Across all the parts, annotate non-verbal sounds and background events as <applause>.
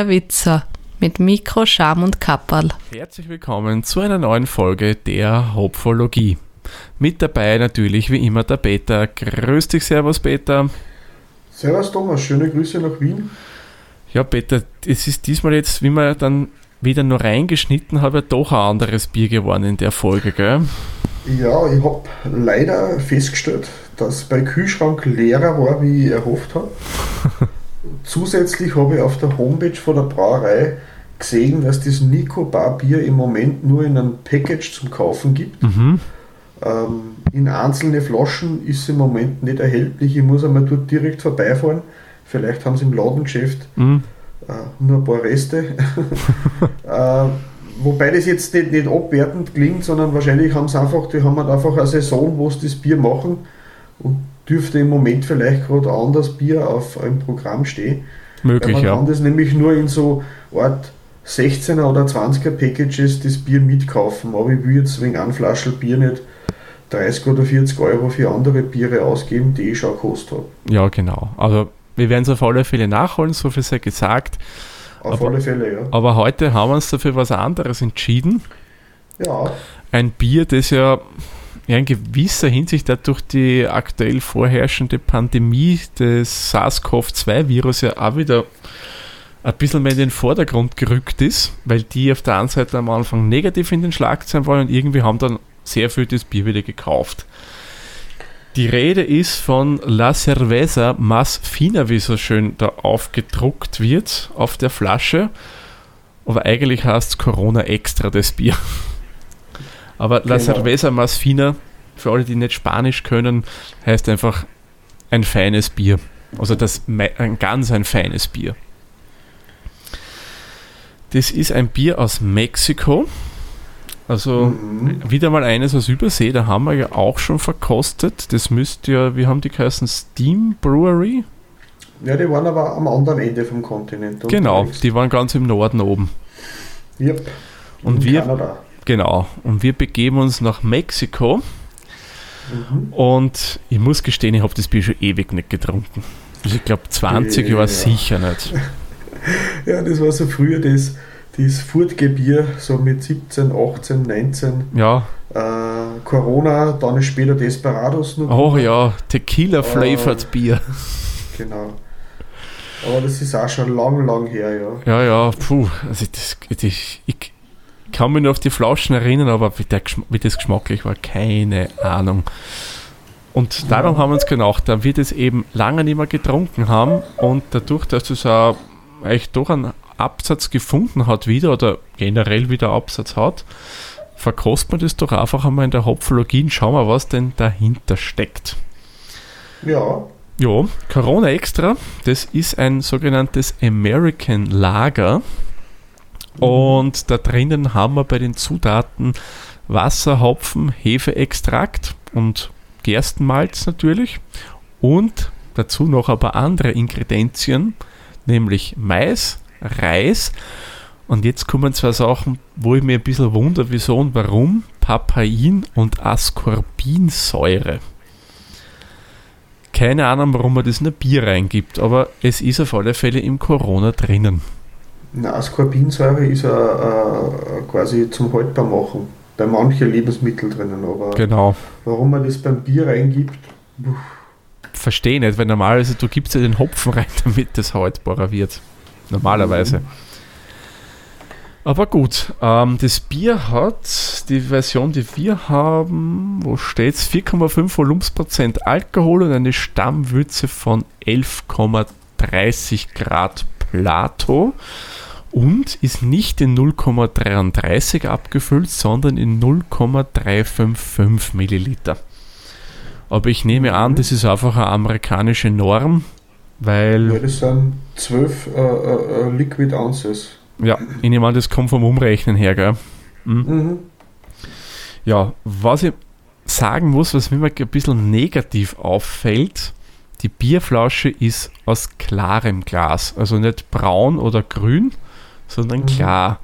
Der Witzer mit Mikro, Scham und Kapperl. Herzlich willkommen zu einer neuen Folge der Hopfologie. Mit dabei natürlich wie immer der Peter. Grüß dich, Servus Peter. Servus Thomas, schöne Grüße nach Wien. Ja, Peter, es ist diesmal jetzt, wie man dann wieder nur reingeschnitten habe, doch ein anderes Bier geworden in der Folge, gell? Ja, ich habe leider festgestellt, dass bei Kühlschrank leerer war, wie ich erhofft habe. <laughs> Zusätzlich habe ich auf der Homepage von der Brauerei gesehen, dass das Nico Bar Bier im Moment nur in einem Package zum Kaufen gibt. Mhm. Ähm, in einzelne Flaschen ist es im Moment nicht erhältlich. Ich muss einmal dort direkt vorbeifahren. Vielleicht haben sie im Ladengeschäft Mhm. äh, nur ein paar Reste. <laughs> äh, wobei das jetzt nicht, nicht abwertend klingt, sondern wahrscheinlich haben sie einfach, die haben halt einfach eine Saison, wo sie das Bier machen und dürfte im Moment vielleicht gerade ein anderes Bier auf einem Programm stehen. Möglich, man ja. kann das nämlich nur in so Art 16er oder 20er Packages das Bier mitkaufen. Aber ich will jetzt wegen einem Flaschel Bier nicht 30 oder 40 Euro für andere Biere ausgeben, die ich schon gekostet habe. Ja, genau. Also wir werden es auf alle Fälle nachholen, so viel sei gesagt. Auf Aber- alle Fälle, ja. Aber heute haben wir uns dafür was anderes entschieden. Ja, Ein Bier, das ja ja, in gewisser Hinsicht auch durch die aktuell vorherrschende Pandemie des SARS-CoV-2-Virus ja auch wieder ein bisschen mehr in den Vordergrund gerückt ist, weil die auf der einen Seite am Anfang negativ in den Schlagzeilen waren und irgendwie haben dann sehr viel das Bier wieder gekauft. Die Rede ist von La Cerveza Más Fina, wie so schön da aufgedruckt wird auf der Flasche. Aber eigentlich heißt es Corona Extra das Bier. Aber La Genau. Cerveza Más Fina, für alle, die nicht Spanisch können, heißt einfach ein feines Bier. Also das ein ganz ein feines Bier. Das ist ein Bier aus Mexiko. Also Mhm. wieder mal eines aus Übersee, da haben wir ja auch schon verkostet. Das müsste ja, wie haben die geheißen? Steam Brewery? ja, die waren aber am anderen Ende vom Kontinent. Genau, unterwegs. die waren ganz im Norden oben. Yep. Und In wir- Kanada. Genau. Und wir begeben uns nach Mexiko. Mhm. Und ich muss gestehen, ich habe das Bier schon ewig nicht getrunken. Also ich glaube 20 Ja. Jahre sicher nicht. <laughs> Ja, das war so früher das, das Furtgebier, so mit 17, 18, 19. Ja, Äh, Corona, dann ist später Desperados noch. oh ja, Tequila-flavored Oh. Bier. <laughs> Genau. Aber das ist auch schon lang, lang her, ja. Ja, ja, puh. Also das, das, ich kann mich noch auf die Flaschen erinnern, aber wie, der, wie das geschmacklich war, keine Ahnung. Und darum haben wir uns gedacht, da wir das eben lange nicht mehr getrunken haben und dadurch, dass es auch eigentlich doch einen Absatz gefunden hat wieder oder generell wieder Absatz hat, verkostet man das doch einfach einmal in der Hopfologie und schauen wir, was denn dahinter steckt. Ja, Ja, Corona Extra, das ist ein sogenanntes American Lager. Und da drinnen haben wir bei den Zutaten Wasser, Hopfen, Hefeextrakt und Gerstenmalz natürlich. Und dazu noch ein paar andere Ingredienzien, nämlich Mais, Reis. Und jetzt kommen zwei Sachen, wo ich mir ein bisschen wundere, wieso und warum. Papain und Ascorbinsäure. Keine Ahnung, warum man das in ein Bier reingibt, aber es ist auf alle Fälle im Corona drinnen. Na, Ascorbinsäure ist ja äh, quasi zum Haltbarmachen. Bei manchen Lebensmitteln drinnen, aber Genau. warum man das beim Bier reingibt, puh, Verstehe nicht, weil normalerweise du gibst ja den Hopfen rein, <laughs> damit das haltbarer wird. Normalerweise. Aber gut, ähm, das Bier hat, die Version, die wir haben, wo steht's? 4,5 Volumensprozent Alkohol und eine Stammwürze von 11,30 Grad Plato und ist nicht in 0,33 abgefüllt, sondern in 0,355 Milliliter. Aber ich nehme an, Mhm. das ist einfach eine amerikanische Norm, ja, weil, das sind 12 äh, äh, äh, Liquid Ounces. ja, ich nehme an, das kommt vom Umrechnen her, gell? Mhm. Mhm. Ja, was ich sagen muss, was mir mal ein bisschen negativ auffällt, die Bierflasche ist aus klarem Glas, also nicht braun oder grün, sondern Mhm. klar.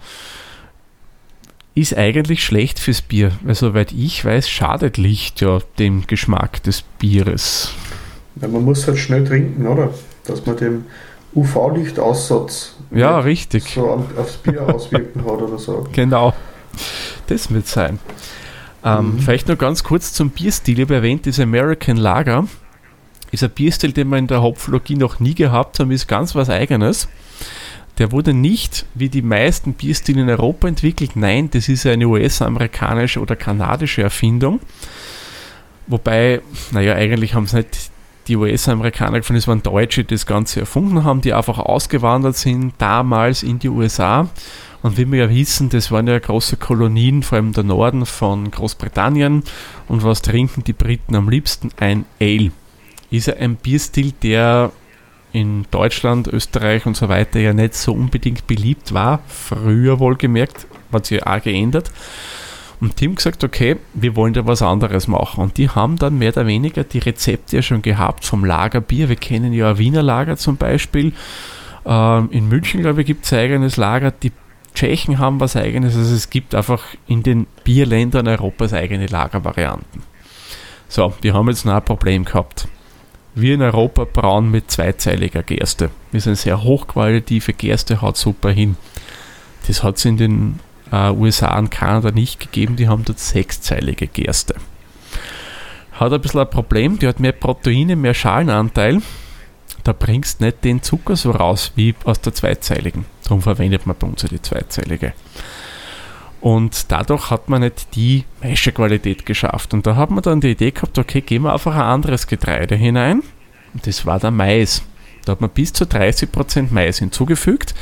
Ist eigentlich schlecht fürs Bier, weil soweit ich weiß, schadet Licht ja dem Geschmack des Bieres. Ja, man muss halt schnell trinken, oder? Dass man dem UV-Lichtaussatz Ja, richtig. so aufs Bier auswirken hat oder so. <laughs> Genau. Das wird sein. Ähm, Mhm. Vielleicht noch ganz kurz zum Bierstil. Ich habe erwähnt, das American Lager ist ein Bierstil, den wir in der Hopflogie noch nie gehabt haben, ist ganz was Eigenes. Der wurde nicht wie die meisten Bierstile in Europa entwickelt. Nein, das ist eine US-amerikanische oder kanadische Erfindung. Wobei, naja, eigentlich haben es nicht die US-Amerikaner gefunden, es waren Deutsche, die das Ganze erfunden haben, die einfach ausgewandert sind, damals in die USA. Und wie wir ja wissen, das waren ja große Kolonien, vor allem der Norden von Großbritannien. Und was trinken die Briten am liebsten? Ein Ale. Ist ein Bierstil, der in Deutschland, Österreich und so weiter ja nicht so unbedingt beliebt war. Früher wohlgemerkt, hat sich ja auch geändert. Und die haben gesagt, okay, wir wollen da was anderes machen. Und die haben dann mehr oder weniger die Rezepte ja schon gehabt vom Lagerbier. Wir kennen ja ein Wiener Lager zum Beispiel. Ähm, in München, glaube ich, gibt es eigenes Lager. Die Tschechen haben was eigenes. Also es gibt einfach in den Bierländern Europas eigene Lagervarianten. So, wir haben jetzt noch ein Problem gehabt. Wir in Europa brauen mit zweizeiliger Gerste. Wir sind sehr hochqualitative Gerste, haut super hin. Das hat es in den äh, USA und Kanada nicht gegeben, die haben dort sechszeilige Gerste. Hat ein bisschen ein Problem, die hat mehr Proteine, mehr Schalenanteil. Da bringst nicht den Zucker so raus wie aus der zweizeiligen. Darum verwendet man bei uns die zweizeilige. Und dadurch hat man nicht die Maischequalität geschafft. Und da hat man dann die Idee gehabt, okay, gehen wir einfach ein anderes Getreide hinein. Und das war der Mais. Da hat man bis zu 30% Mais hinzugefügt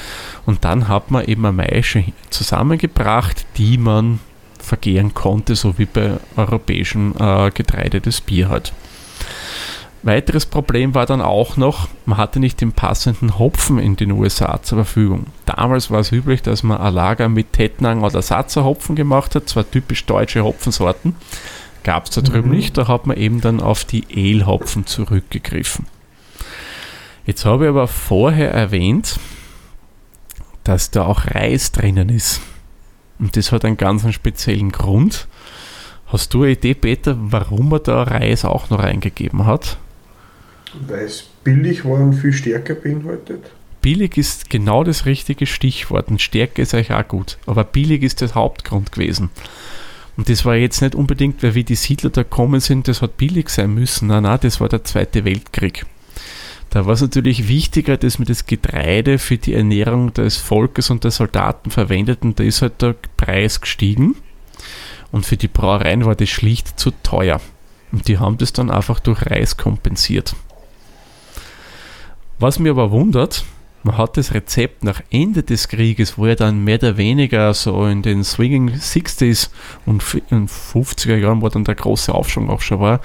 und dann hat man eben eine Maische zusammengebracht, die man vergehren konnte, so wie bei europäischem äh, Getreide das Bier hat. Weiteres Problem war dann auch noch, man hatte nicht den passenden Hopfen in den USA zur Verfügung. Damals war es üblich, dass man ein Lager mit Tettnang oder Satzer Hopfen gemacht hat, zwar typisch deutsche Hopfensorten, gab es da drüben Mhm. nicht, da hat man eben dann auf die Ale-Hopfen zurückgegriffen. Jetzt habe ich aber vorher erwähnt, dass da auch Reis drinnen ist. Und das hat einen ganz speziellen Grund. Hast du eine Idee, Peter, warum er da Reis auch noch reingegeben hat? Weil es billig war und viel stärker beinhaltet. Billig ist genau das richtige Stichwort und Stärke ist euch auch gut. Aber billig ist der Hauptgrund gewesen. Und das war jetzt nicht unbedingt, weil wie die Siedler da gekommen sind, das hat billig sein müssen. Nein, nein, das war der Zweite Weltkrieg. Da war es natürlich wichtiger, dass man das Getreide für die Ernährung des Volkes und der Soldaten verwendet und da ist halt der Preis gestiegen. Und für die Brauereien war das schlicht zu teuer. Und die haben das dann einfach durch Reis kompensiert. Was mir aber wundert, man hat das Rezept nach Ende des Krieges, wo er dann mehr oder weniger so in den Swinging 60s und f- in 50er Jahren, wo dann der große Aufschwung auch schon war,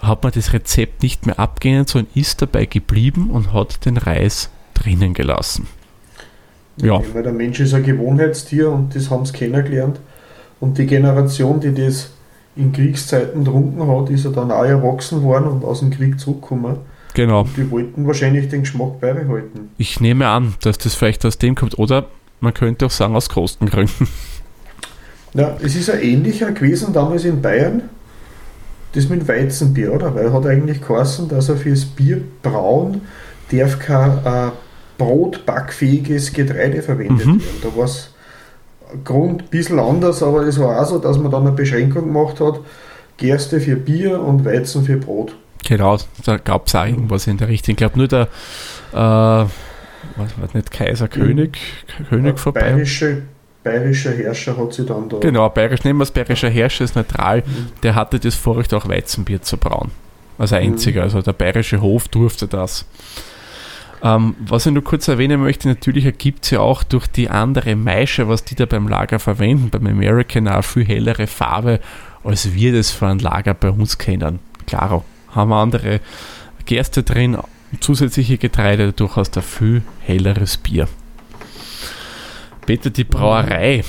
hat man das Rezept nicht mehr abgeändert, sondern ist dabei geblieben und hat den Reis drinnen gelassen. Ja. Weil der Mensch ist ein Gewohnheitstier und das haben sie kennengelernt. Und die Generation, die das in Kriegszeiten trunken hat, ist ja dann auch erwachsen worden und aus dem Krieg zurückgekommen. Genau. Die wollten wahrscheinlich den Geschmack beibehalten. Ich nehme an, dass das vielleicht aus dem kommt. Oder man könnte auch sagen, aus Kostengründen. Ja, es ist ein ähnlicher gewesen damals in Bayern, das mit Weizenbier, oder? Weil er hat eigentlich geheißen, dass er fürs Bier brauen darf kein äh, brotbackfähiges Getreide verwendet Mhm. werden. Da war es Grund ein bisschen anders, aber es war auch so, dass man dann eine Beschränkung gemacht hat, Gerste für Bier und Weizen für Brot. Genau, da gab es auch irgendwas in der Richtung. Ich glaube nur der, äh, was war nicht, Kaiser, König, König Der vorbei. bayerische, bayerische Herrscher hat sich dann da. Genau, bayerisch, nehmen wir es, bayerischer Herrscher ist neutral, der hatte das Vorrecht auch Weizenbier zu brauen. Als einziger, also der bayerische Hof durfte das. Ähm, was ich nur kurz erwähnen möchte, natürlich ergibt es ja auch durch die andere Maische, was die da beim Lager verwenden, beim American auch viel hellere Farbe, als wir das für ein Lager bei uns kennen. Klaro, haben wir andere Gerste drin, zusätzliche Getreide, durchaus da viel helleres Bier. Peter, die Brauerei,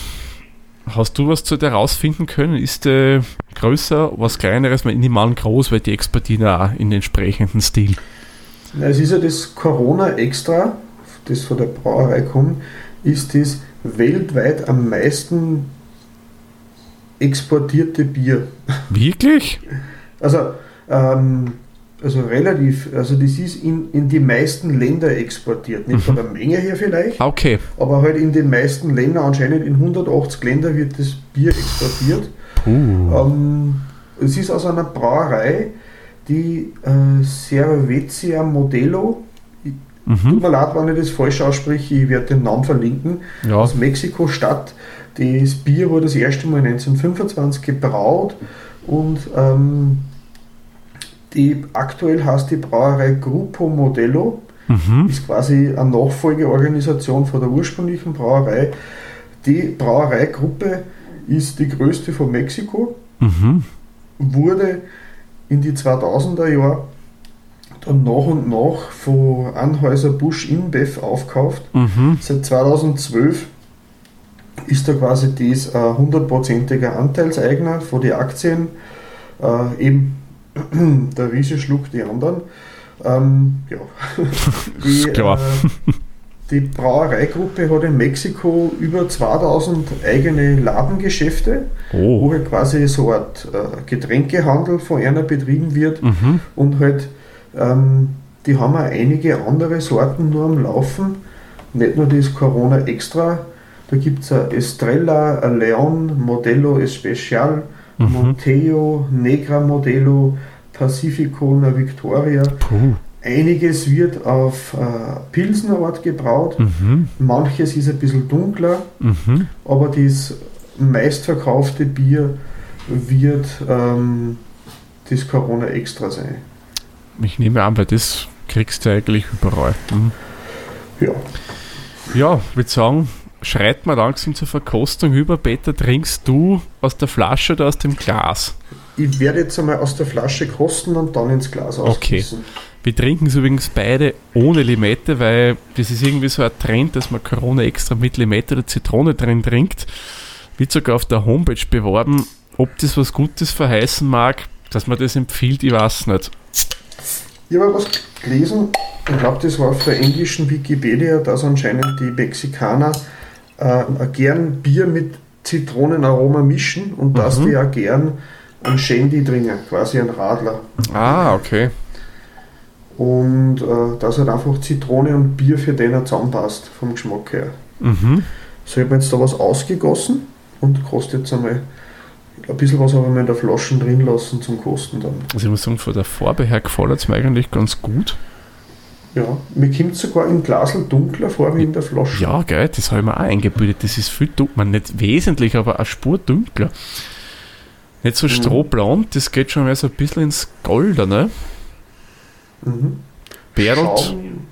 Hast du was zu der rausfinden können? Ist der größer, was kleineres? An groß, weil die exportieren auch in den entsprechenden Stil. Na, Es ist ja das Corona Extra, das von der Brauerei kommt, ist das weltweit am meisten exportierte Bier. Wirklich? Also ähm, also relativ, also das ist in, in die meisten Länder exportiert. Nicht von der Menge her vielleicht, Ah, Okay. aber halt in den meisten Ländern, anscheinend in 180 Länder wird das Bier exportiert. Ähm, es ist aus einer Brauerei, die äh, Cervezia Modelo, tut Mhm. mir leid, wenn ich das falsch ausspreche, ich werde den Namen verlinken, Ja. aus Mexiko-Stadt. Das Bier wurde das erste Mal 1925 gebraut und ähm, die, aktuell heißt die Brauerei Grupo Modelo, Mhm. ist quasi eine Nachfolgeorganisation von der ursprünglichen Brauerei. Die Brauereigruppe ist die größte von Mexiko, Mhm. wurde in die 2000er Jahre dann nach und nach von Anhäuser-Busch InBev aufgekauft. Mhm. Seit 2012 ist da quasi das ein hundertprozentiger Anteilseigner von den Aktien. Äh, eben <clears throat> der Riese schluckt die anderen. Ähm, ja. <laughs> die, Klar. Äh, die Brauereigruppe hat in Mexiko über 2000 eigene Ladengeschäfte, wo Oh. halt quasi so eine Art äh, Getränkehandel von einer betrieben wird Mhm. und halt, ähm, die haben auch einige andere Sorten nur am Laufen. Nicht nur das Corona Extra, da gibt es Estrella, ein Leon, Modelo Especial, Mhm. Monteo, Negra Modelo, Pacifico, una Victoria. Puh. Einiges wird auf äh, Pilsner Art gebraut, Mhm. manches ist ein bisschen dunkler, Mhm. aber das meistverkaufte Bier wird ähm, das Corona Extra sein. Ich nehme an, weil das kriegst du eigentlich überall. Mhm. Ja. Ja, ich würde sagen, schreit mal langsam zur Verkostung über. Peter, trinkst du aus der Flasche oder aus dem Glas? Ich werde jetzt einmal aus der Flasche kosten und dann ins Glas Okay. ausgießen. Wir trinken es übrigens beide ohne Limette, weil das ist irgendwie so ein Trend, dass man Corona extra mit Limette oder Zitrone drin trinkt. Wird sogar auf der Homepage beworben. Ob das was Gutes verheißen mag, dass man das empfiehlt, ich weiß nicht. Ich habe was gelesen, ich glaube, das war auf der englischen Wikipedia, dass anscheinend die Mexikaner äh, gern Bier mit Zitronenaroma mischen und dass Mhm. die auch gern einen Shandy trinken, quasi einen Radler. Ah, okay. Und äh, dass halt einfach Zitrone und Bier für den zusammenpasst, vom Geschmack her. Mhm. So, ich habe jetzt da was ausgegossen und kostet jetzt einmal ein bisschen was aber mal in der Flasche drin lassen zum Kosten dann. Also ich muss sagen, von der Farbe her gefällt es mir eigentlich ganz gut. Ja, mir kommt sogar im Glasl dunkler vor wie in der Flasche. Ja, geil, das habe ich mir auch eingebildet. Das ist viel dunkler, man nicht wesentlich, aber eine Spur dunkler. Nicht so Mhm. strohblond, das geht schon mal so ein bisschen ins Goldene. Mhm. Perlt, Schaum,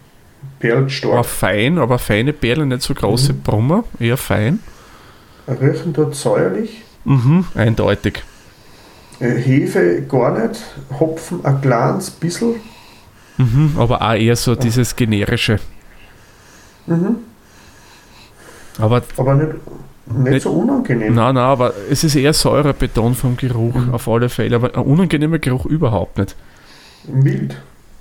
perlt aber stark. fein, aber feine Perlen, nicht so große Mhm. Brummer, eher fein. Riechen dort säuerlich. Mhm, eindeutig. Äh, Hefe gar nicht. Hopfen ein kleines bisschen. Mhm, aber auch eher so dieses generische. Mhm. Aber Aber nicht, nicht, Nicht- so unangenehm. nein, nein, aber es ist eher Säurebeton vom Geruch, Mhm. auf alle Fälle. Aber ein unangenehmer Geruch überhaupt nicht. Mild.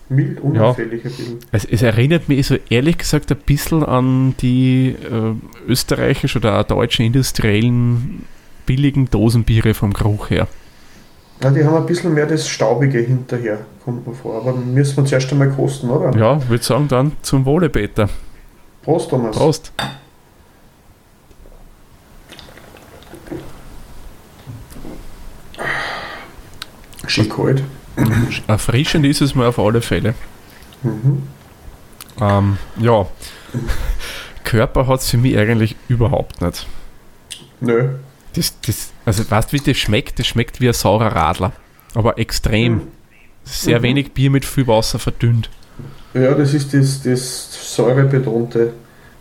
Mild, unauffällig bisschen. Es, es erinnert mich so ehrlich gesagt ein bisschen an die äh, österreichischen oder deutschen industriellen billigen Dosenbiere vom Geruch her. Ja, die haben ein bisschen mehr das Staubige hinterher, kommt mir vor. Aber müssen wir zuerst einmal kosten, oder? Ja, würde sagen dann zum Wohle, Peter. Prost, Thomas. Prost. Schön kalt. Erfrischend ist es mal auf alle Fälle. Mhm. Ähm, ja, <laughs> Körper hat es für mich eigentlich überhaupt nicht. Nö. Das, das, also weißt du, wie das schmeckt? Das schmeckt wie ein saurer Radler. Aber extrem. Mhm. Sehr Mhm. wenig Bier mit viel Wasser verdünnt. Ja, das ist das, das Säurebetonte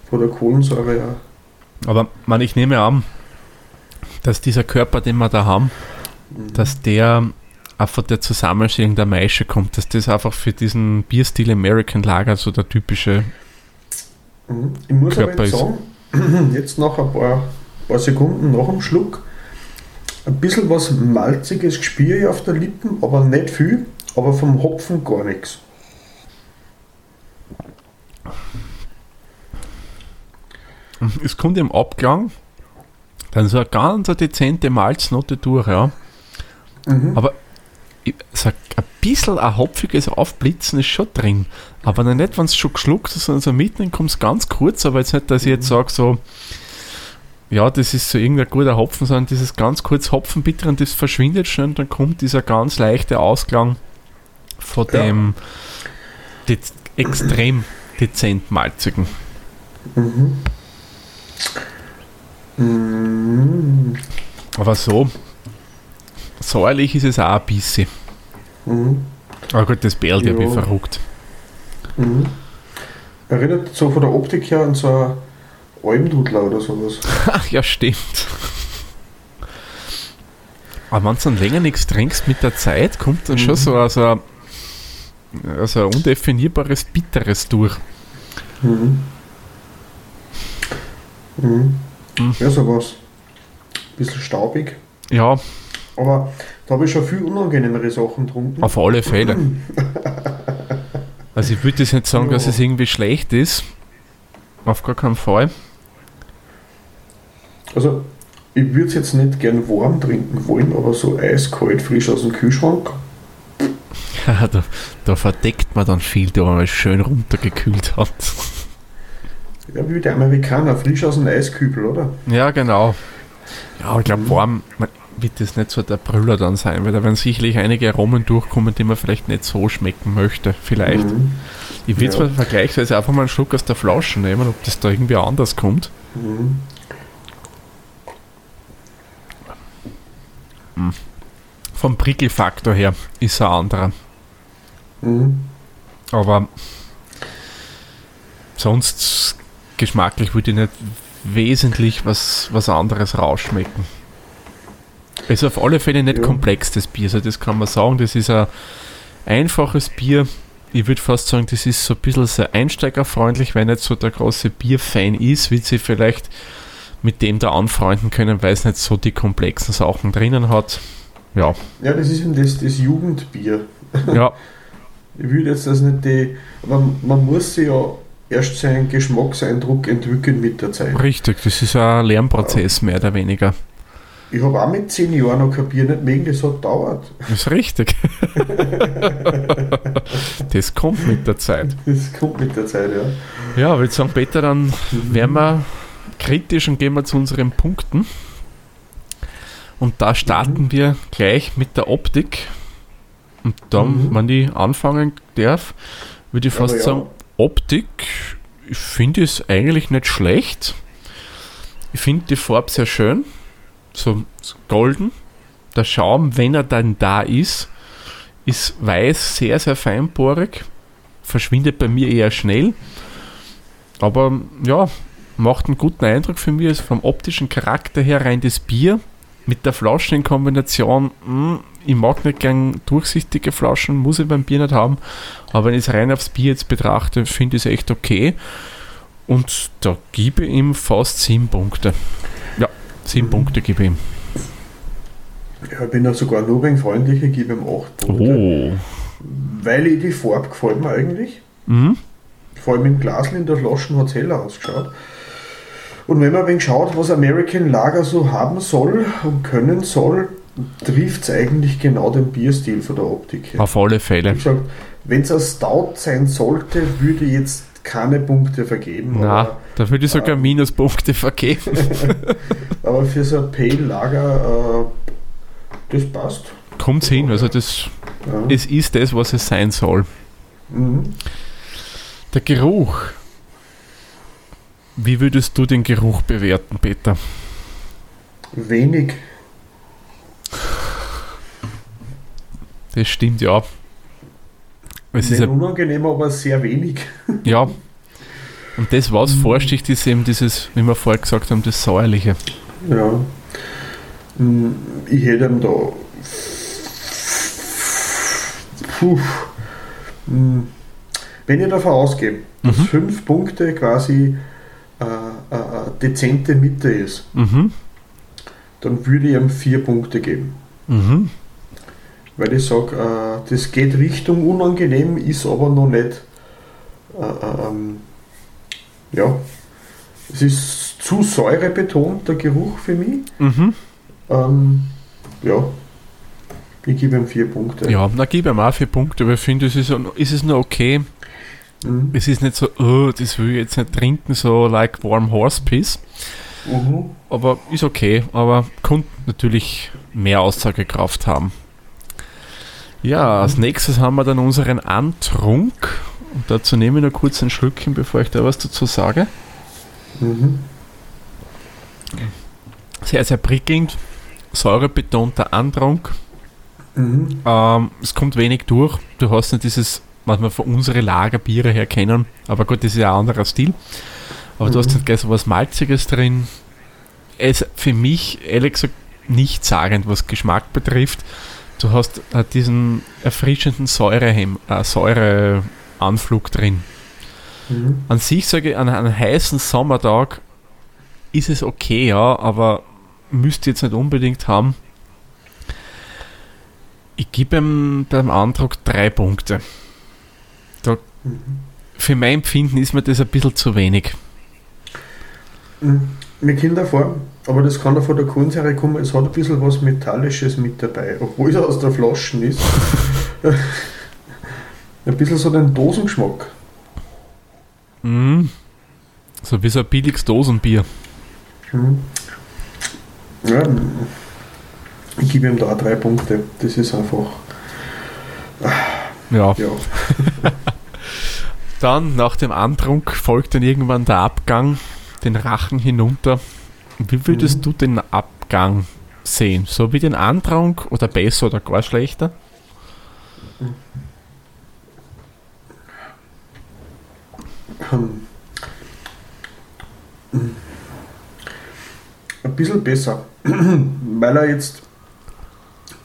von der Kohlensäure, ja. Aber man, ich nehme an, dass dieser Körper, den wir da haben, Mhm. dass der von der Zusammenstellung der Maische kommt, dass das einfach für diesen Bierstil American Lager so der typische. Mhm. Ich muss aber Körper jetzt ist- sagen, <clears throat> jetzt nach ein paar, paar Sekunden nach dem Schluck, ein bisschen was Malziges spüre ich auf der Lippen, aber nicht viel, aber vom Hopfen gar nichts. Es kommt im Abgang dann so eine ganz dezente Malznote durch, ja. Mhm. Aber sag, ein bisschen ein hopfiges Aufblitzen ist schon drin. Aber nicht, wenn es schon geschluckt ist, sondern so mitten kommt es ganz kurz, aber jetzt nicht, dass ich jetzt sage, so, ja, das ist so irgendein guter Hopfen, sondern dieses ganz kurz Hopfenbitter und das verschwindet schon und dann kommt dieser ganz leichte Ausklang von Ja. dem de extrem dezent malzigen. Mhm. Mhm. Aber so säuerlich ist es auch ein bisschen. Mhm. Aber gut, das Bärl, der Ja. wie verrückt. Mhm. Erinnert so von der Optik her an so ein Almdudler oder sowas. Ach ja, stimmt. Aber wenn du dann länger nichts trinkst mit der Zeit, kommt dann schon Mhm. so also, ein- also ein undefinierbares Bitteres durch. Mhm. Mhm. Mhm. Ja, sowas. Bisschen staubig. Ja, Aber da habe ich schon viel unangenehmere Sachen getrunken. auf alle Fälle. Also ich würde jetzt nicht sagen, dass Ja. es irgendwie schlecht ist. Auf gar keinen Fall. Also, ich würde es jetzt nicht gern warm trinken wollen, aber so eiskalt, frisch aus dem Kühlschrank. Ja, <laughs> da, da verdeckt man dann viel, da man es schön runtergekühlt hat. Ja, wie der Amerikaner, frisch aus dem Eiskübel, oder? Ja, genau. Ja, ich glaube, warm man- wird das nicht so der Brüller dann sein, weil da werden sicherlich einige Aromen durchkommen, die man vielleicht nicht so schmecken möchte. Vielleicht. Mhm. Ich würde Ja. zwar vergleichsweise einfach mal einen Schluck aus der Flasche nehmen, ob das da irgendwie anders kommt. Mhm. Vom Prickelfaktor her ist er ein anderer. Mhm. Aber sonst geschmacklich würde ich nicht wesentlich was, was anderes rausschmecken. Es ist auf alle Fälle nicht Ja. komplex, das Bier. Also das kann man sagen, das ist ein einfaches Bier. Ich würde fast sagen, das ist so ein bisschen sehr einsteigerfreundlich, wenn nicht so der große Bierfan ist, wird sie vielleicht mit dem da anfreunden können, weil es nicht so die komplexen Sachen drinnen hat. Ja, Ja, das ist eben das, das Jugendbier. <laughs> ja, Ich will jetzt das nicht die. Aber man muss sich ja erst seinen Geschmackseindruck entwickeln mit der Zeit. richtig. Das ist ein Lernprozess, mehr oder weniger. Ich habe auch mit 10 Jahren noch kein Bier nicht mögen, das hat dauert. Das ist richtig. <laughs> das kommt mit der Zeit. Das kommt mit der Zeit, ja. Ja, ich würde sagen, Peter, dann werden wir kritisch und gehen wir zu unseren Punkten. Und da starten wir gleich mit der Optik. Und dann, Mhm. wenn ich anfangen darf, würde ich fast ja. sagen, Optik, ich finde es eigentlich nicht schlecht. Ich finde die Farbe sehr schön. So so golden. Der Schaum, wenn er dann da ist, ist weiß, sehr, sehr feinporig. Verschwindet bei mir eher schnell. Aber ja, macht einen guten Eindruck für mich. Also vom optischen Charakter her rein das Bier mit der Flasche in Kombination. mh, ich mag nicht gern durchsichtige Flaschen, muss ich beim Bier nicht haben. Aber wenn ich es rein aufs Bier jetzt betrachte, finde ich es echt okay. Und da gebe ich ihm fast sieben Punkte. Ja, sieben Mhm. Punkte gebe ich ihm. Ja, ich bin da sogar nur wegen freundlicher, gebe ihm 8 Punkte. Oh. Weil ich die Farbe gefällt mir eigentlich. Mhm. Vor allem im Glasl in der Flasche hat es heller ausgeschaut. Und wenn man ein wenig schaut, was American Lager so haben soll und können soll, trifft es eigentlich genau den Bierstil von der Optik her. Auf alle Fälle. wenn es ein Stout sein sollte, würde ich jetzt keine Punkte vergeben. Na, Aber, da würde ich sogar ähm, Minuspunkte vergeben. <laughs> aber für so ein Pale Lager, äh, das passt. Kommt hin, also das, Ja. es ist das, was es sein soll. Mhm. Der Geruch. Wie würdest du den Geruch bewerten, Peter? Wenig. Das stimmt, ja. Es ist Nicht ein, unangenehm, aber sehr wenig. <laughs> ja. Und das, was vorsticht, ist eben dieses, wie wir vorher gesagt haben, das Säuerliche. Ja. Mm, Ich hätte ihm da. Puh. Mm, Wenn ich davon ausgehe, dass Mhm. fünf Punkte quasi äh, äh, äh, dezente Mitte ist, Mhm. dann würde ich ihm vier Punkte geben. Mhm. Weil ich sage, äh, das geht Richtung unangenehm, ist aber noch nicht. Äh, äh, ähm, ja, es ist zu säurebetont, der Geruch für mich. Mhm. Ähm, ja, Ich gebe ihm vier Punkte. Ja, na gib ihm auch vier Punkte, aber ich finde, es ist, ist es nur okay. Mhm. Es ist nicht so, oh, das will ich jetzt nicht trinken, so like warm horse piss. Mhm. Aber ist okay, aber könnte natürlich mehr Aussagekraft haben. Ja, als nächstes haben wir dann unseren Antrunk. Und dazu nehme ich noch kurz ein Schlückchen, bevor ich da was dazu sage. Mhm. Sehr, sehr prickelnd. Säurebetonter Antrunk. Mhm. Ähm, es kommt wenig durch. Du hast nicht dieses, was wir von unseren Lagerbiere her kennen. Aber gut, das ist ja ein anderer Stil. Aber du Mhm. hast nicht gleich so was Malziges drin. Es für mich, ehrlich gesagt, nicht sagend, was Geschmack betrifft. Du hast äh, diesen erfrischenden äh, Säureanflug drin. Mhm. An sich sage ich, an einem heißen Sommertag ist es okay, ja, aber müsst ihr jetzt nicht unbedingt haben. Ich gebe ihm beim Antrag drei Punkte. Mhm. Für mein Empfinden ist mir das ein bisschen zu wenig. Mhm. Mir kommt davor, aber das kann auch von der Kohlensäure kommen, es hat ein bisschen was Metallisches mit dabei, obwohl es aus der Flasche ist. <laughs> ein bisschen so den Dosengeschmack. Mhm. So wie so ein billiges Dosenbier. Mhm. Ja, ich gebe ihm da auch drei Punkte. Das ist einfach, Ja. ja. <laughs> Dann nach dem Antrunk folgt dann irgendwann der Abgang, den Rachen hinunter. Wie würdest Mhm. du den Abgang sehen? So wie den Antrunk oder besser oder gar schlechter? Hm. Ein bisschen besser, <clears throat> weil er jetzt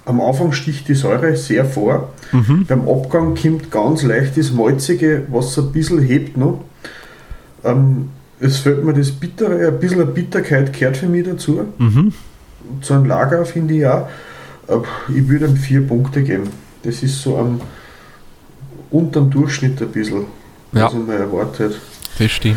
am Anfang sticht die Säure sehr vor. Mhm. Beim Abgang kommt ganz leicht das Malzige, was ein bisschen hebt noch. Ähm, es fällt mir das Bittere, ein bisschen eine Bitterkeit gehört für mich dazu. Mhm. Zu einem Lager finde ich auch. Äh, Ich würde ihm vier Punkte geben. Das ist so am unterm Durchschnitt ein bisschen, Ja. was man erwartet. Das stimmt.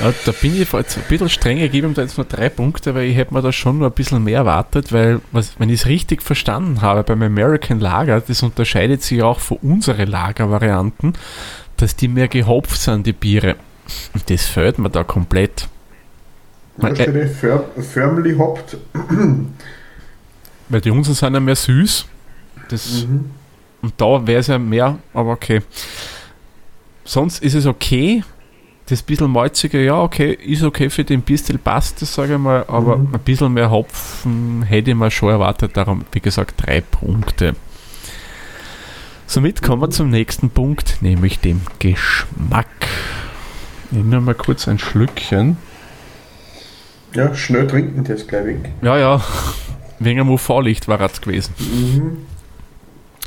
Ja, da bin ich jetzt ein bisschen strenger, ich gebe ihm da jetzt nur drei Punkte, weil ich hätte mir da schon noch ein bisschen mehr erwartet, weil, was, wenn ich es richtig verstanden habe, beim American Lager, das unterscheidet sich auch von unseren Lagervarianten, dass die mehr gehopft sind, die Biere. Und das fällt mir da komplett. Da steht fir firmly hopped. Weil die unseren sind ja mehr süß. Das, Mhm. Und da wäre es ja mehr, aber okay. Sonst ist es okay. Das bisschen malzige, ja, okay, ist okay für den Bierstil, passt das, sage ich mal, aber Mhm. ein bisschen mehr Hopfen hätte ich mir schon erwartet, darum, wie gesagt, drei Punkte. Somit kommen wir zum nächsten Punkt, nämlich dem Geschmack. Ich nehme mal kurz ein Schlückchen. Ja, schnell trinken, ist gleich weg. Ja, ja, wegen am UV-Licht war es gewesen. Mhm.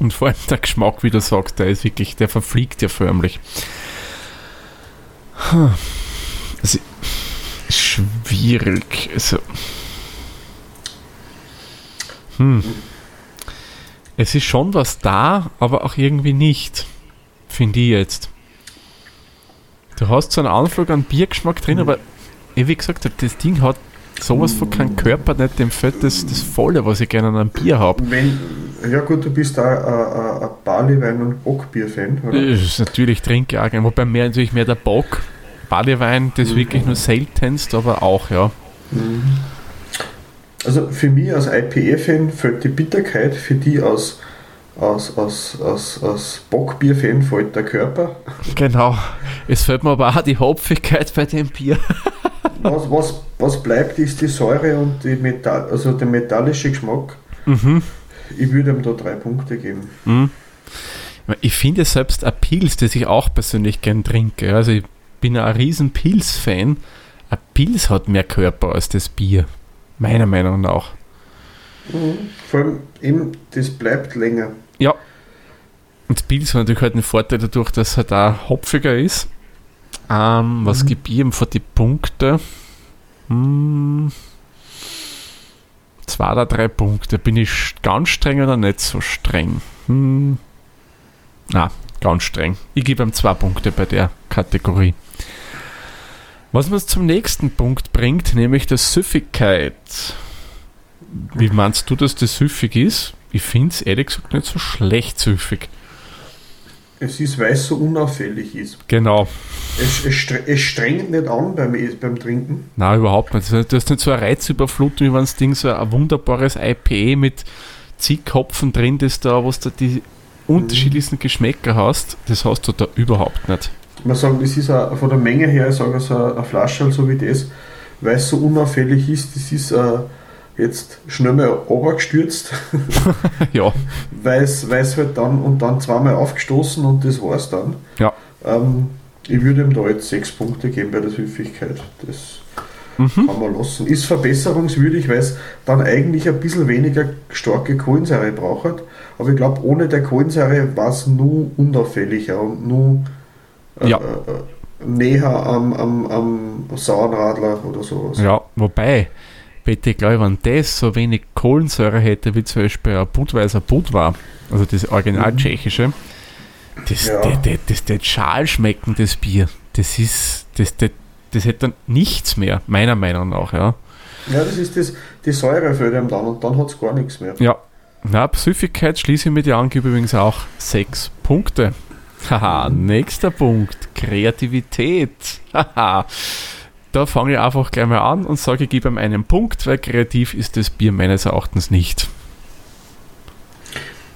Und vor allem der Geschmack, wie du sagst, der ist wirklich, der verfliegt ja förmlich. Also, schwierig. Also, hm. Es ist schon was da, aber auch irgendwie nicht. Finde ich jetzt. Du hast so einen Anflug an Biergeschmack drin, aber eh, wie gesagt, das Ding hat sowas von keinem Körper, nicht dem Fett das, das Volle, was ich gerne an einem Bier habe. Ja gut, du bist da ein- ein ein Barleywein- und Bockbier-Fan, oder? Das ist natürlich trinke ich auch gerne, wobei mehr natürlich mehr der Bock. Barleywein, das Mhm. wirklich nur seltenst, aber auch, ja. Mhm. Also für mich als IPA-Fan fällt die Bitterkeit, für die als, als, als, als, als Bockbier-Fan fällt der Körper. Genau. Es fällt mir aber auch die Hopfigkeit bei dem Bier. Was, was, was bleibt, ist die Säure und die Metall, also der metallische Geschmack. Mhm. Ich würde ihm da drei Punkte geben. Mhm. Ich finde selbst ein Pils, das ich auch persönlich gern trinke. Also ich bin ein riesen Pils-Fan. Ein Pils hat mehr Körper als das Bier. Meiner Meinung nach. Vor allem eben, das bleibt länger. Ja. Und das Pils hat natürlich halt einen Vorteil dadurch, dass es halt auch hopfiger ist. Ähm, was Mhm. gibt ich ihm für die Punkte? Hm, zwei oder drei Punkte. Bin ich ganz streng oder nicht so streng? Hm, na, ganz streng. Ich gebe ihm zwei Punkte bei der Kategorie. Was uns zum nächsten Punkt bringt, nämlich der Süffigkeit. Wie meinst du, dass das süffig ist? ich finde es ehrlich gesagt nicht so schlecht süffig. Es ist, weil es so unauffällig ist. Genau. Es, es, es strengt nicht an beim, beim Trinken. Nein, überhaupt nicht. Du hast nicht so eine Reizüberflutung, wie wenn das Ding so ein wunderbares IPA mit zig Kopfen drin ist, da, wo du die unterschiedlichsten Geschmäcker hast. Das hast du da überhaupt nicht. Man sagt, das ist a, von der Menge her, ich sage so eine Flasche so wie das, weil es so unauffällig ist, das ist uh, jetzt schnell mal runtergestürzt. <laughs> ja. Weil es halt dann und dann zweimal aufgestoßen und das war's dann. Ja. Ähm, ich würde ihm da jetzt sechs Punkte geben bei der Süffigkeit. Das mhm. kann man lassen. Ist verbesserungswürdig, weil es dann eigentlich ein bisschen weniger starke Kohlensäure braucht. Aber ich glaube, ohne der Kohlensäure war es nur unauffälliger und nur äh, ja. äh, näher am, am, am Sauernradler oder sowas. Ja, wobei, bitte glaube, wenn das so wenig Kohlensäure hätte, wie zum Beispiel ein Budweiser Budwa, also das original mhm. tschechische, das, ja. das, das, das, das Schal schmecken, das Bier, das ist, das, das, das hätte dann nichts mehr, meiner Meinung nach, ja. Ja, das ist das, die Säure für dem dann und dann hat es gar nichts mehr. Ja. Na, Süffigkeit schließe ich mit dir an, übrigens auch sechs Punkte. Haha, nächster Punkt, Kreativität. Haha. da fange ich einfach gleich mal an und sage, ich gebe ihm einen Punkt, weil kreativ ist das Bier meines Erachtens nicht.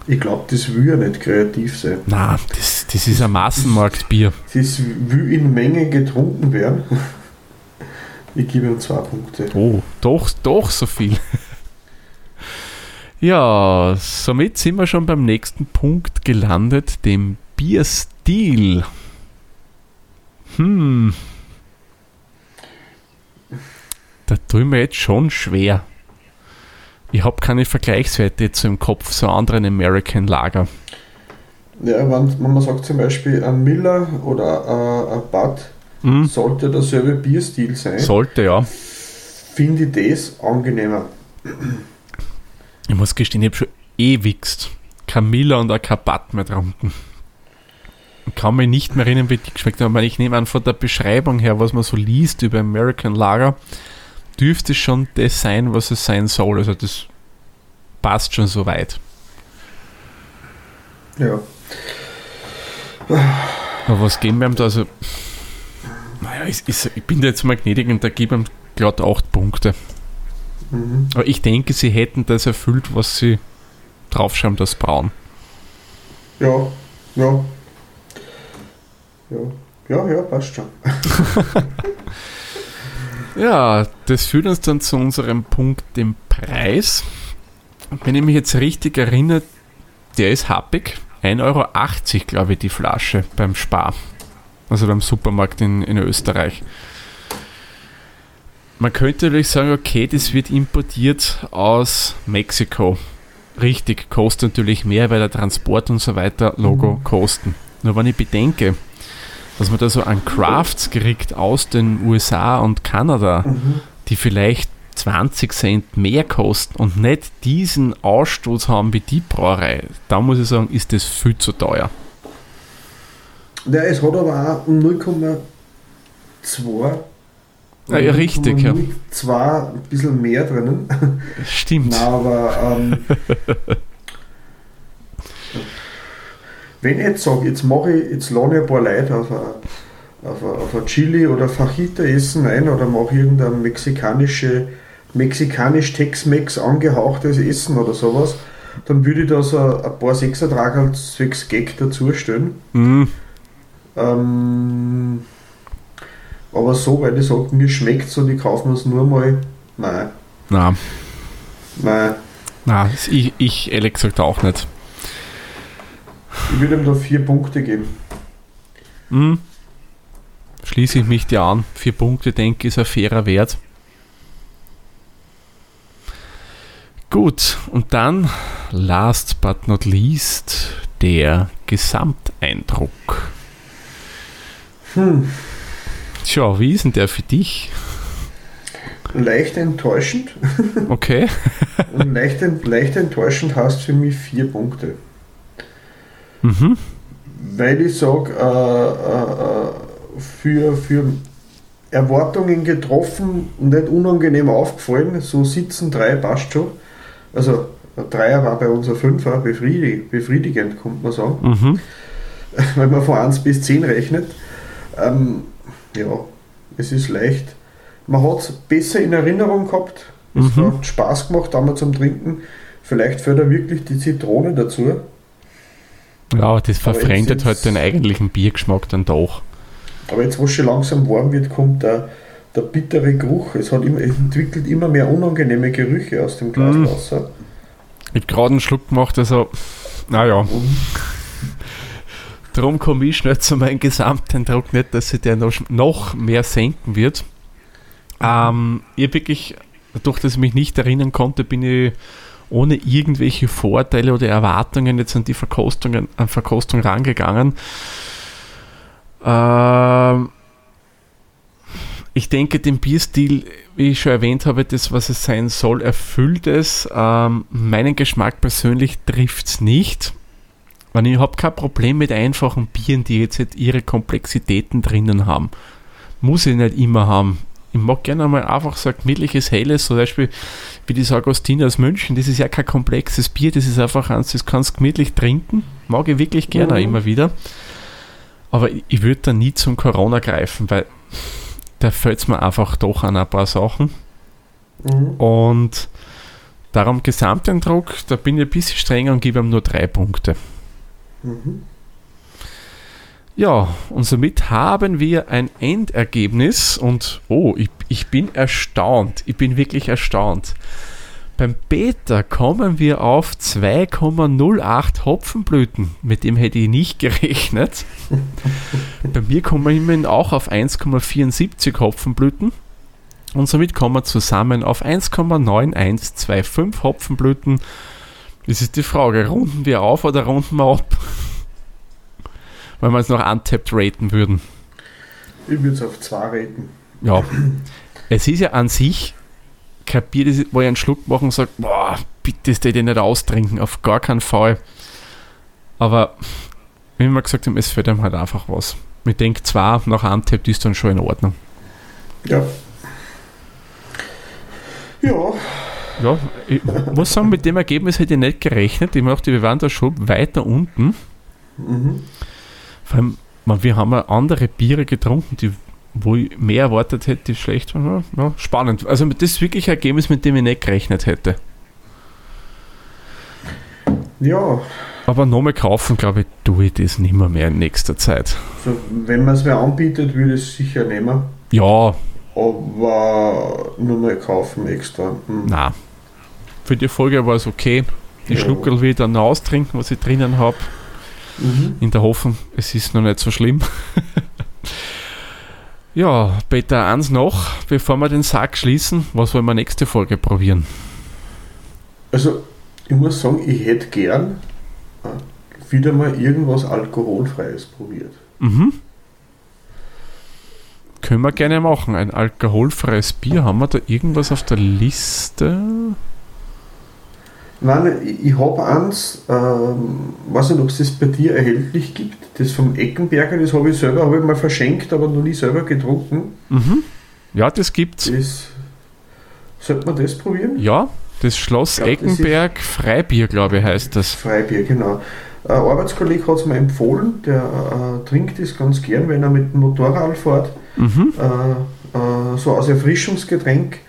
Ich glaube, das will ja nicht kreativ sein. Nein, das, das ist ein Massenmarktbier. Das will in Menge getrunken werden. <laughs> Ich gebe ihm zwei Punkte. Oh, doch, doch so viel. Ja, somit sind wir schon beim nächsten Punkt gelandet, dem Bierstil. Hm. Da tue ich mir jetzt schon schwer. Ich habe keine Vergleichswerte jetzt so im Kopf zu anderen American Lager. Ja, wenn, wenn man sagt zum Beispiel ein Miller oder äh, ein Bud, mhm. sollte derselbe Bierstil sein. Sollte, ja. Finde ich das angenehmer. Ich muss gestehen, ich habe schon ewigst kein Miller und kein Bud mehr getrunken. Ich kann mich nicht mehr erinnern, wie die geschmeckt haben, ich nehme an von der Beschreibung her, was man so liest über American Lager, dürfte schon das sein, was es sein soll. Also das passt schon so weit. Ja. Aber was geben wir ihm da? Also, naja, ist, ist, ich bin da jetzt mal gnädig und da gebe ihm glatt 8 Punkte. Mhm. Aber ich denke, sie hätten das erfüllt, was sie draufschreiben, das Braun. Ja, ja. Ja, ja, ja passt schon. <laughs> Ja, das führt uns dann zu unserem Punkt, dem Preis. Wenn ich mich jetzt richtig erinnere, der ist happig. 1,80 Euro, glaube ich, die Flasche beim Spar. Also beim Supermarkt in, in Österreich. Man könnte natürlich sagen, okay, das wird importiert aus Mexiko. Richtig, kostet natürlich mehr, weil der Transport und so weiter Logo mhm. kosten. Nur wenn ich bedenke, dass man da so an Crafts kriegt aus den USA und Kanada, mhm. die vielleicht 20 Cent mehr kosten und nicht diesen Ausstoß haben wie die Brauerei, da muss ich sagen, ist das viel zu teuer. Ja, es hat aber auch 0,2 ja, ja, richtig, ja. Zwar ein bisschen mehr drinnen. Stimmt. Nein, aber ähm, <laughs> Wenn ich jetzt sage, jetzt mache ich, jetzt lade ich ein paar Leute auf ein, auf ein, auf ein Chili oder Fajita essen ein oder mache irgendein mexikanische, mexikanisch Tex-Mex angehauchtes Essen oder sowas, dann würde ich da so ein paar Sechsertrag als zwecks Gag dazustellen. Mhm. Ähm, aber so, weil ich sage, mir schmeckt es und ich kaufe mir es nur mal, nein. Nein. Nein. Nein, ich, ich ehrlich gesagt auch nicht. Ich würde ihm da vier Punkte geben. Mhm. Schließe ich mich dir an. Vier Punkte, denke ich, ist ein fairer Wert. Gut, und dann, last but not least, der Gesamteindruck. Hm. Tja, wie ist denn der für dich? Leicht enttäuschend. Okay. Und leicht, leicht enttäuschend heißt für mich vier Punkte. Mhm. Weil ich sage, äh, äh, für, für Erwartungen getroffen und nicht unangenehm aufgefallen, so sitzen drei passt schon. Also ein Dreier war bei uns ein Fünfer, befriedigend, befriedigend kommt man sagen, Mhm. <laughs> wenn man von 1 bis 10 rechnet. Ähm, ja, es ist leicht. Man hat es besser in Erinnerung gehabt. Es Mhm. hat Spaß gemacht, damals zum Trinken. Vielleicht führt er wirklich die Zitrone dazu. Ja, das verfremdet halt den eigentlichen Biergeschmack dann doch. Aber jetzt, wo es schon langsam warm wird, kommt der, der bittere Geruch. Es, hat immer, es entwickelt immer mehr unangenehme Gerüche aus dem Glas Mhm. Wasser. Ich habe gerade einen Schluck gemacht, also, naja, Und darum komme ich schnell zu meinem Gesamteindruck nicht, dass sich der noch, noch mehr senken wird. Ähm, ich wirklich, dadurch, dass ich mich nicht erinnern konnte, bin ich ohne irgendwelche Vorteile oder Erwartungen jetzt an die Verkostungen, an Verkostung rangegangen. Ähm, ich denke, den Bierstil, wie ich schon erwähnt habe, das, was es sein soll, erfüllt es. Ähm, meinen Geschmack persönlich trifft es nicht. Ich habe kein Problem mit einfachen Bieren, die jetzt ihre Komplexitäten drinnen haben. Muss ich nicht immer haben. Ich mag gerne mal einfach so ein gemütliches Helles, zum Beispiel wie das Augustiner aus München. Das ist ja kein komplexes Bier, das ist einfach eins, das kannst du gemütlich trinken. Mag ich wirklich gerne Mhm. immer wieder. Aber ich, ich würde da nie zum Corona greifen, weil da fällt es mir einfach doch an ein paar Sachen. Mhm. Und darum Gesamteindruck, da bin ich ein bisschen strenger und gebe ihm nur drei Punkte. Mhm. Ja, und somit haben wir ein Endergebnis und oh, ich, ich bin erstaunt. Ich bin wirklich erstaunt. Beim Beta kommen wir auf 2,08 Hopfenblüten. Mit dem hätte ich nicht gerechnet. <laughs> Bei mir kommen wir immerhin auch auf 1,74 Hopfenblüten. Und somit kommen wir zusammen auf 1,9125 Hopfenblüten. Das ist die Frage, runden wir auf oder runden wir ab? Wenn wir es noch untapped raten würden. Ich würde es auf 2 raten. Ja, es ist ja an sich kein Bier, das, wo ich einen Schluck machen und sage, boah, bitte das hätte ich nicht austrinken, auf gar keinen Fall. Aber wie wir gesagt haben, es fällt einem halt einfach was. Ich denke, zwei nach Untapped ist dann schon in Ordnung. Ja. Ja, Ja, ich muss sagen, mit dem Ergebnis hätte ich nicht gerechnet. Ich dachte, wir waren da schon weiter unten. mhm. Vor allem, man, wir haben ja andere Biere getrunken, die, wo ich mehr erwartet hätte, die schlecht waren. Ja, spannend. Also das ist wirklich ein Ergebnis, mit dem ich nicht gerechnet hätte. ja. Aber nochmal kaufen, glaube ich, tue ich das nicht mehr, mehr in nächster Zeit. So, wenn man es mir anbietet, würde ich es sicher nehmen. Ja, Aber nur mal kaufen extra. Hm. na. Für die Folge war es okay. Die Ja. Schluckerl noch austrinken, was ich drinnen habe. Mhm. In der Hoffnung, es ist noch nicht so schlimm. <laughs> ja, Peter, eins noch, bevor wir den Sack schließen, was wollen wir nächste Folge probieren? Also, ich muss sagen, ich hätte gern äh, wieder mal irgendwas Alkoholfreies probiert. Mhm. Können wir gerne machen. Ein alkoholfreies Bier. Haben wir da irgendwas auf der Liste? Nein, ich, habe eins, ähm, weiß nicht, ob es das bei dir erhältlich gibt, das vom Eckenberger, das habe ich selber, habe ich mal verschenkt, aber noch nie selber getrunken. Mhm. Ja, das gibt's. Das, sollte man das probieren? Ja, das Schloss glaub, das Eckenberg Freibier, glaube ich, heißt das. Freibier, genau. Ein Arbeitskollege hat es mir empfohlen, der äh, trinkt das ganz gern, wenn er mit dem Motorrad fährt. Mhm. Äh, äh, so als Erfrischungsgetränk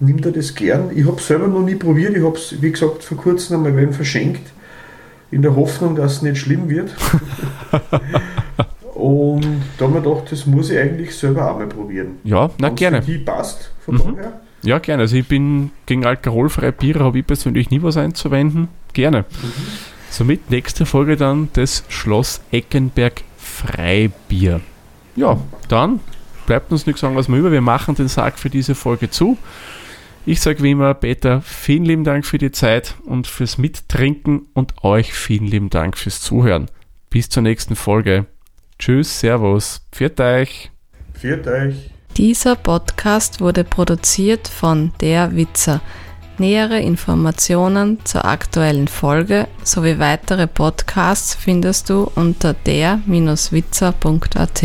nimmt er das gern. Ich habe es selber noch nie probiert. Ich habe es, wie gesagt, vor kurzem einmal wem verschenkt, in der Hoffnung, dass es nicht schlimm wird. <laughs> Und da habe ich mir gedacht, das muss ich eigentlich selber auch mal probieren. Ja, na Wenn's gerne. Die passt, von Mhm. daher. Ja, gerne. Also ich bin gegen alkoholfreie Biere, habe ich persönlich nie was einzuwenden. Gerne. Somit nächste Folge dann das Schloss Eckenberg Freibier. Ja, dann bleibt uns nichts anderes mehr über. Wir machen den Sarg für diese Folge zu. Ich sage wie immer, Peter, vielen lieben Dank für die Zeit und fürs Mittrinken und euch vielen lieben Dank fürs Zuhören. Bis zur nächsten Folge. Tschüss, Servus, pfiat euch. Viert euch. Dieser Podcast wurde produziert von Der Witzer. Nähere Informationen zur aktuellen Folge sowie weitere Podcasts findest du unter der-witzer.at.